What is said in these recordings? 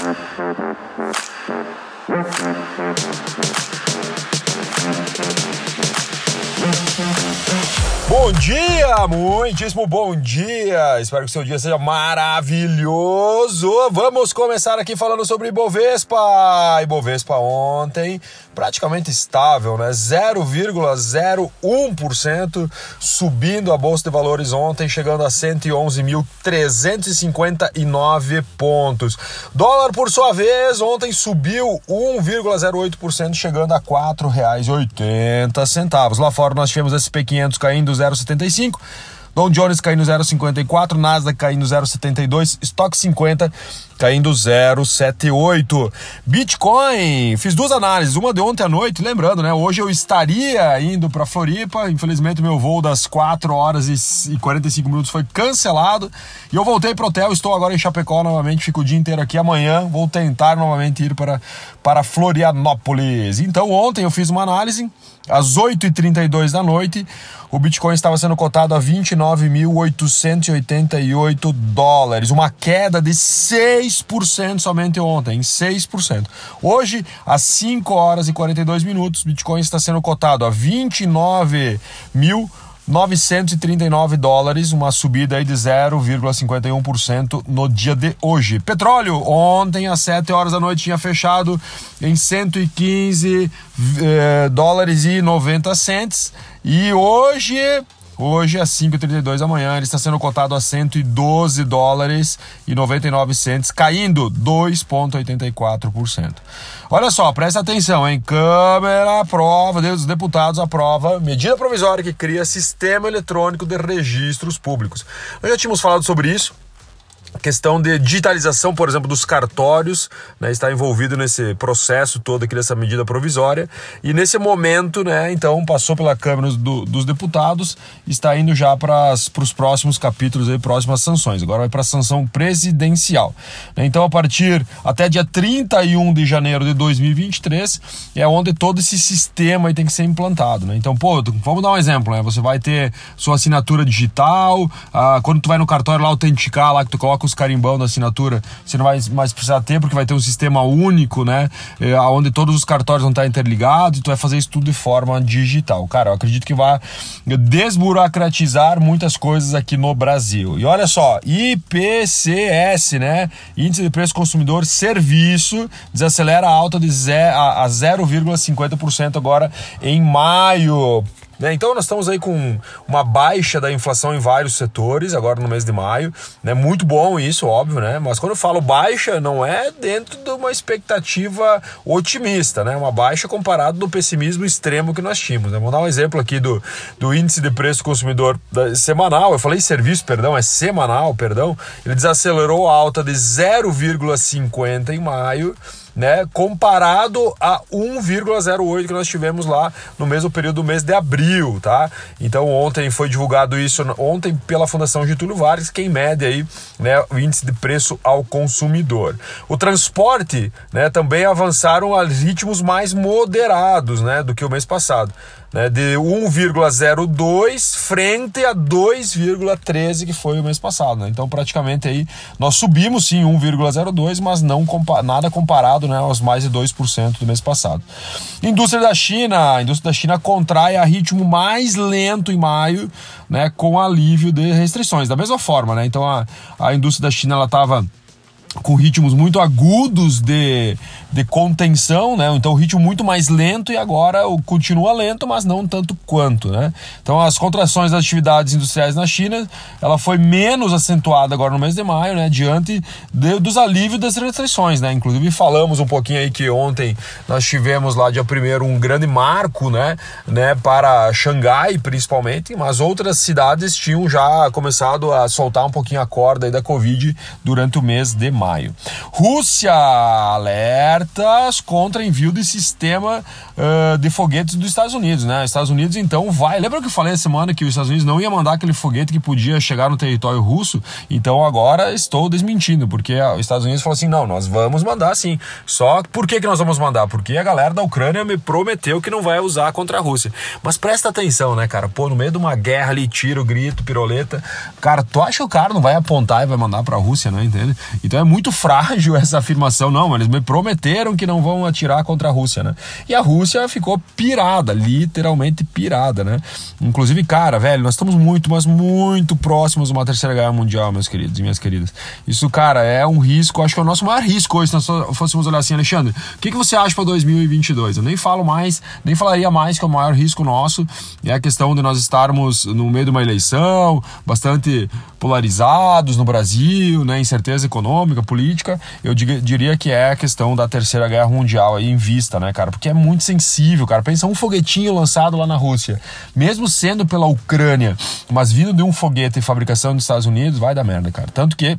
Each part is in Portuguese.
Thank you. Bom dia, muitíssimo bom dia. Espero que o seu dia seja maravilhoso. Vamos começar aqui falando sobre Ibovespa. Ibovespa ontem praticamente estável, né? 0,01% subindo a bolsa de valores ontem, chegando a 111.359 pontos. Dólar por sua vez ontem subiu 1,08%, chegando a R$ 4,80. Lá fora nós tivemos SP 500 caindo 0,75. Dow Jones caindo 0,54, Nasdaq caindo 0,72, Stock 50 caindo 0,78. Bitcoin, fiz duas análises, uma de ontem à noite, lembrando, né? Hoje eu estaria indo para Floripa, infelizmente meu voo das 4 horas e 45 minutos foi cancelado e eu voltei para o hotel, estou agora em Chapecó novamente, fico o dia inteiro aqui. Amanhã vou tentar novamente ir para, para Florianópolis. Então ontem eu fiz uma análise às 8h32 da noite, o Bitcoin estava sendo cotado a 29.888 dólares, uma queda de 6% somente ontem, 6%. Hoje, às 5 horas e 42 minutos, Bitcoin está sendo cotado a 29 mil 939 dólares, uma subida aí de 0,51% no dia de hoje. Petróleo, ontem às 7 horas da noite tinha fechado em 115 eh, dólares e 90 cents e hoje Hoje, às 5h32 da ele está sendo cotado a 112 dólares e 99 centes, caindo 2,84%. Olha só, presta atenção, hein? Câmara aprova, os deputados aprova medida provisória que cria sistema eletrônico de registros públicos. Nós já tínhamos falado sobre isso, questão de digitalização, por exemplo, dos cartórios, né, está envolvido nesse processo todo aqui dessa medida provisória. E nesse momento, né, então, passou pela Câmara do, dos Deputados, está indo já para os próximos capítulos, aí, próximas sanções. Agora vai para a sanção presidencial. Então, a partir até dia 31 de janeiro de 2023, é onde todo esse sistema tem que ser implantado. Né. Então, pô, vamos dar um exemplo, né? Você vai ter sua assinatura digital, ah, quando tu vai no cartório lá autenticar, lá que tu coloca coloca os carimbão na assinatura, você não vai mais precisar ter, porque vai ter um sistema único, né? É, onde todos os cartórios vão estar interligados e tu vai fazer isso tudo de forma digital. Cara, eu acredito que vai desburocratizar muias coisas aqui no Brasil. E olha só, IPCS, né? Índice de Preço Consumidor Serviço, desacelera a alta de a 0,50% agora em maio. Né? Então nós estamos aí com uma baixa da inflação em vários setores, agora no mês de maio. Né? Muito bom isso, óbvio, né? Mas quando eu falo baixa, não é dentro de uma expectativa otimista, né? Uma baixa comparado do pessimismo extremo que nós tínhamos. Né? Vamos dar um exemplo aqui do, do índice de preço consumidor da, semanal. Eu falei serviço, perdão, é semanal, perdão. Ele desacelerou a alta de 0,50 em maio né, comparado a 1,08 que nós tivemos lá no mesmo período do mês de abril, tá? Então ontem foi divulgado isso ontem pela Fundação Getúlio Vargas, que em média aí, né, o índice de preço ao consumidor. O transporte, né, também avançaram a ritmos mais moderados, né, do que o mês passado né, de 1,02 frente a 2,13 que foi o mês passado. Né? Então, praticamente aí nós subimos sim 1,02, mas não compa nada comparado né, aos mais de 2% do mês passado. Indústria da China, a indústria da China contrai a ritmo mais lento em maio, né, com alívio de restrições. Da mesma forma, né? Então a, a indústria da China ela estava com ritmos muito agudos de, de contenção, né? Então o ritmo muito mais lento e agora continua lento, mas não tanto quanto, né? Então as contrações das atividades industriais na China, ela foi menos acentuada agora no mês de maio, né? Diante de, dos alívios das restrições, né? Inclusive falamos um pouquinho aí que ontem nós tivemos lá dia primeiro um grande marco, né? né? Para Xangai principalmente, mas outras cidades tinham já começado a soltar um pouquinho a corda aí da Covid durante o mês de maio. Rússia alertas contra envio de sistema uh, de foguetes dos Estados Unidos, né? Estados Unidos então vai. Lembra que eu falei essa semana que os Estados Unidos não ia mandar aquele foguete que podia chegar no território russo? Então agora estou desmentindo, porque os Estados Unidos falou assim: não, nós vamos mandar sim. Só por que, que nós vamos mandar? Porque a galera da Ucrânia me prometeu que não vai usar contra a Rússia. Mas presta atenção, né, cara? Pô, no meio de uma guerra ali, tiro, grito, piroleta. Cara, tu acha que o cara não vai apontar e vai mandar pra Rússia, né? Entende? Então é muito frágil essa afirmação, não, eles me prometeram que não vão atirar contra a Rússia, né? E a Rússia ficou pirada, literalmente pirada, né? Inclusive, cara, velho, nós estamos muito, mas muito próximos de uma terceira guerra mundial, meus queridos e minhas queridas. Isso, cara, é um risco, acho que é o nosso maior risco hoje, se nós fôssemos olhar assim, Alexandre, o que, que você acha para 2022? Eu nem falo mais, nem falaria mais que é o maior risco nosso é a questão de nós estarmos no meio de uma eleição, bastante polarizados no Brasil, né, incerteza econômica, política, eu diria que é a questão da terceira guerra mundial aí em vista, né, cara? Porque é muito sensível, cara. Pensa um foguetinho lançado lá na Rússia, mesmo sendo pela Ucrânia, mas vindo de um foguete em fabricação dos Estados Unidos, vai dar merda, cara. Tanto que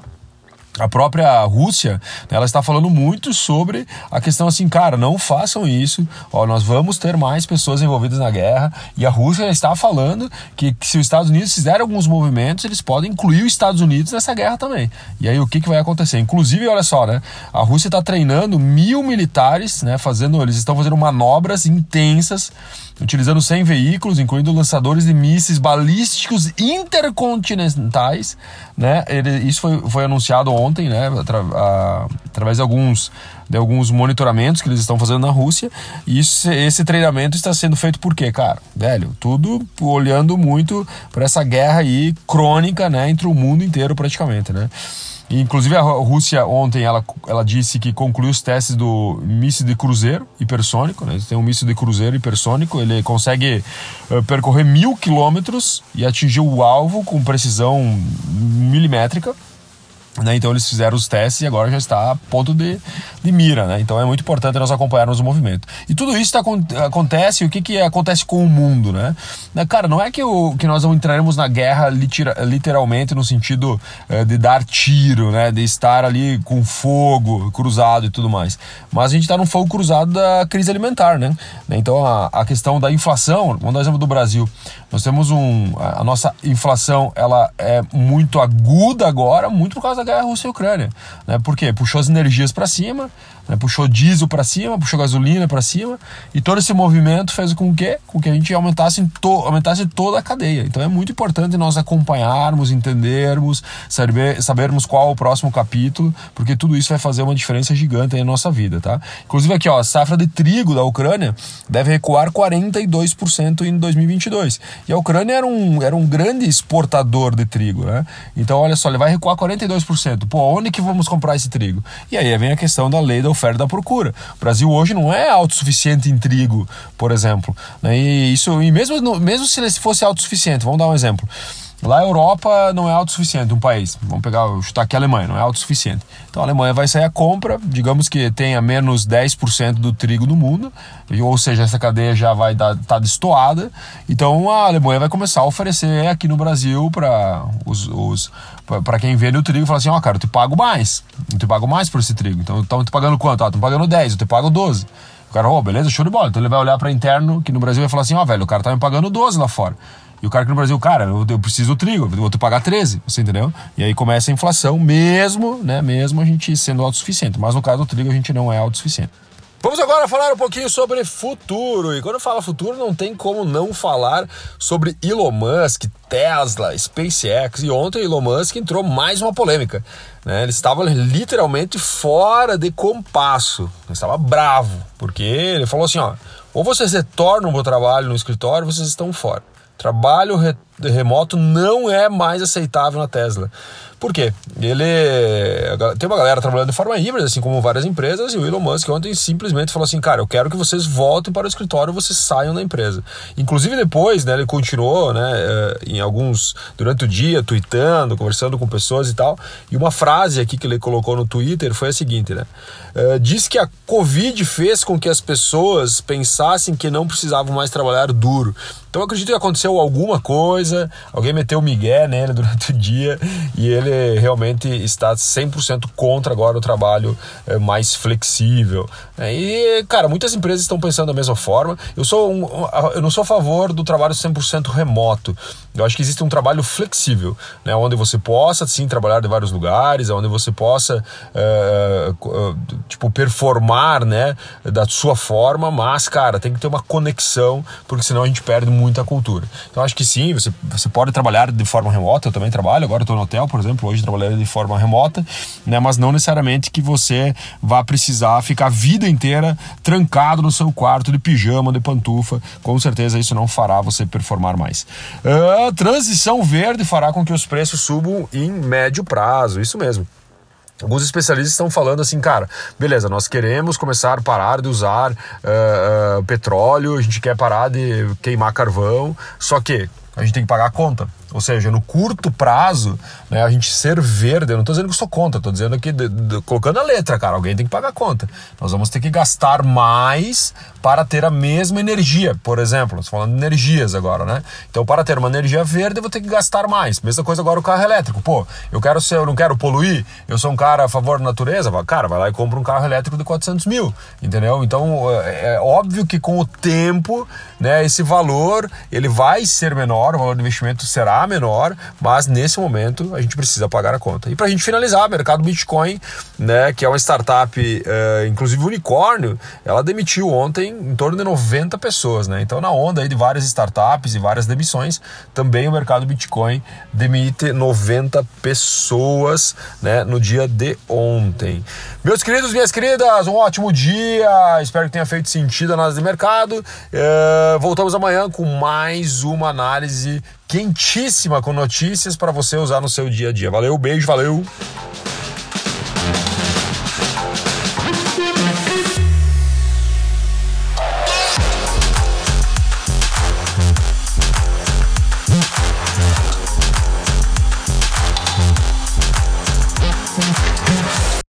a própria Rússia, ela está falando muito sobre a questão assim, cara, não façam isso, ó, nós vamos ter mais pessoas envolvidas na guerra, e a Rússia está falando que, que se os Estados Unidos fizerem alguns movimentos, eles podem incluir os Estados Unidos nessa guerra também. E aí o que, que vai acontecer? Inclusive, olha só, né, a Rússia está treinando mil militares, né, fazendo, eles estão fazendo manobras intensas, utilizando 100 veículos, incluindo lançadores de mísseis balísticos intercontinentais, né, Ele, isso foi, foi anunciado ontem, né, atra, a, através de alguns, de alguns monitoramentos que eles estão fazendo na Rússia. E isso, esse treinamento está sendo feito por quê, cara? Velho, tudo olhando muito para essa guerra aí crônica, né, entre o mundo inteiro praticamente, né? inclusive a Rússia ontem ela, ela disse que concluiu os testes do míssil de cruzeiro hipersônico. Né? Tem um míssil de cruzeiro hipersônico, ele consegue uh, percorrer mil quilômetros e atingir o alvo com precisão milimétrica. Né? Então eles fizeram os testes e agora já está a ponto de, de mira. Né? Então é muito importante nós acompanharmos o movimento. E tudo isso tá, acontece, o que, que acontece com o mundo? Né? né? Cara, não é que, o, que nós entraremos na guerra literalmente no sentido eh, de dar tiro, né? de estar ali com fogo cruzado e tudo mais. Mas a gente está num fogo cruzado da crise alimentar. Né? Então a, a questão da inflação, vamos dar exemplo do Brasil. Nós temos um. A nossa inflação ela é muito aguda agora, muito por causa da guerra Rússia e Ucrânia. Né? Por quê? Puxou as energias para cima, né? puxou diesel para cima, puxou gasolina para cima, e todo esse movimento fez com que, com que a gente aumentasse, to, aumentasse toda a cadeia. Então é muito importante nós acompanharmos, entendermos, saber, sabermos qual é o próximo capítulo, porque tudo isso vai fazer uma diferença gigante na nossa vida, tá? Inclusive aqui, ó, a safra de trigo da Ucrânia deve recuar 42% em 2022. E a Ucrânia era um, era um grande exportador de trigo, né? Então, olha só, ele vai recuar 42%. Pô, onde que vamos comprar esse trigo? E aí vem a questão da lei da oferta e da procura. O Brasil hoje não é autossuficiente em trigo, por exemplo. Né? E isso, e mesmo, mesmo se ele fosse autossuficiente, vamos dar um exemplo. Lá a Europa não é autossuficiente, um país. Vamos pegar, chutar aqui a Alemanha, não é autossuficiente. Então a Alemanha vai sair a compra, digamos que tenha menos 10% do trigo no mundo, ou seja, essa cadeia já vai estar tá destoada. Então a Alemanha vai começar a oferecer aqui no Brasil para os, os para quem vende o trigo, falar assim: ó, oh, cara, eu te pago mais, eu te pago mais por esse trigo. Então estão te pagando quanto? Ah, estão pagando 10, eu te pago 12. O cara, ô, oh, beleza, show de bola. Então ele vai olhar para interno, que no Brasil vai falar assim: ó, oh, velho, o cara tá me pagando 12 lá fora. E o cara aqui no Brasil, cara, eu, eu preciso do trigo, eu vou pagar 13, você entendeu? E aí começa a inflação, mesmo, né, mesmo a gente sendo autossuficiente. Mas no caso do trigo a gente não é autossuficiente. Vamos agora falar um pouquinho sobre futuro. E quando eu falo futuro, não tem como não falar sobre Elon Musk, Tesla, SpaceX. E ontem Elon Musk entrou mais uma polêmica. Né? Ele estava literalmente fora de compasso. Ele estava bravo, porque ele falou assim: ó, ou vocês retornam para o trabalho no escritório, ou vocês estão fora. Trabalho re remoto não é mais aceitável na Tesla. Por quê? Ele tem uma galera trabalhando de forma híbrida, assim como várias empresas, e o Elon Musk ontem simplesmente falou assim: "Cara, eu quero que vocês voltem para o escritório, vocês saiam da empresa". Inclusive depois, né, ele continuou, né, eh, em alguns durante o dia tweetando, conversando com pessoas e tal. E uma frase aqui que ele colocou no Twitter foi a seguinte, né? Uh, diz que a Covid fez com que as pessoas pensassem que não precisavam mais trabalhar duro. Então eu acredito que aconteceu alguma coisa, alguém meteu o migué nele durante o dia e ele realmente está 100% contra agora o trabalho é, mais flexível. Né? E, cara, muitas empresas estão pensando da mesma forma. Eu, sou um, eu não sou a favor do trabalho 100% remoto. Eu acho que existe um trabalho flexível, né? onde você possa, sim, trabalhar de vários lugares, onde você possa, é, tipo, performar, né, da sua forma, mas, cara, tem que ter uma conexão, porque senão a gente perde muita cultura. Então, acho que sim, você você pode trabalhar de forma remota, eu também trabalho, agora estou no hotel, por exemplo, hoje trabalhando de forma remota, né? Mas não necessariamente que você vá precisar ficar a vida inteira trancado no seu quarto de pijama, de pantufa. Com certeza isso não fará você performar mais. Uh, transição verde fará com que os preços subam em médio prazo, isso mesmo. Alguns especialistas estão falando assim, cara, beleza, nós queremos começar a parar de usar uh, uh, petróleo, a gente quer parar de queimar carvão, só que a gente tem que pagar a conta. Ou seja, no curto prazo, né, a gente ser verde, eu não estou dizendo que sou contra, estou dizendo aqui, de, de, colocando a letra, cara, alguém tem que pagar a conta. Nós vamos ter que gastar mais para ter a mesma energia, por exemplo, falando de energias agora, né? Então, para ter uma energia verde, eu vou ter que gastar mais. Mesma coisa agora o carro elétrico. Pô, eu quero ser, eu não quero poluir, eu sou um cara a favor da natureza, cara, vai lá e compra um carro elétrico de 400 mil, entendeu? Então, é, é óbvio que com o tempo, né, esse valor, ele vai ser menor, o valor do investimento será menor, mas nesse momento a gente precisa pagar a conta. E para a gente finalizar, mercado Bitcoin, né, que é uma startup, uh, inclusive unicórnio, ela demitiu ontem em torno de 90 pessoas. Né? Então, na onda aí de várias startups e várias demissões, também o mercado Bitcoin demite 90 pessoas né, no dia de ontem. Meus queridos, minhas queridas, um ótimo dia. Espero que tenha feito sentido a análise de mercado. Uh, voltamos amanhã com mais uma análise quentíssima com notícias para você usar no seu dia a dia. Valeu, beijo, valeu!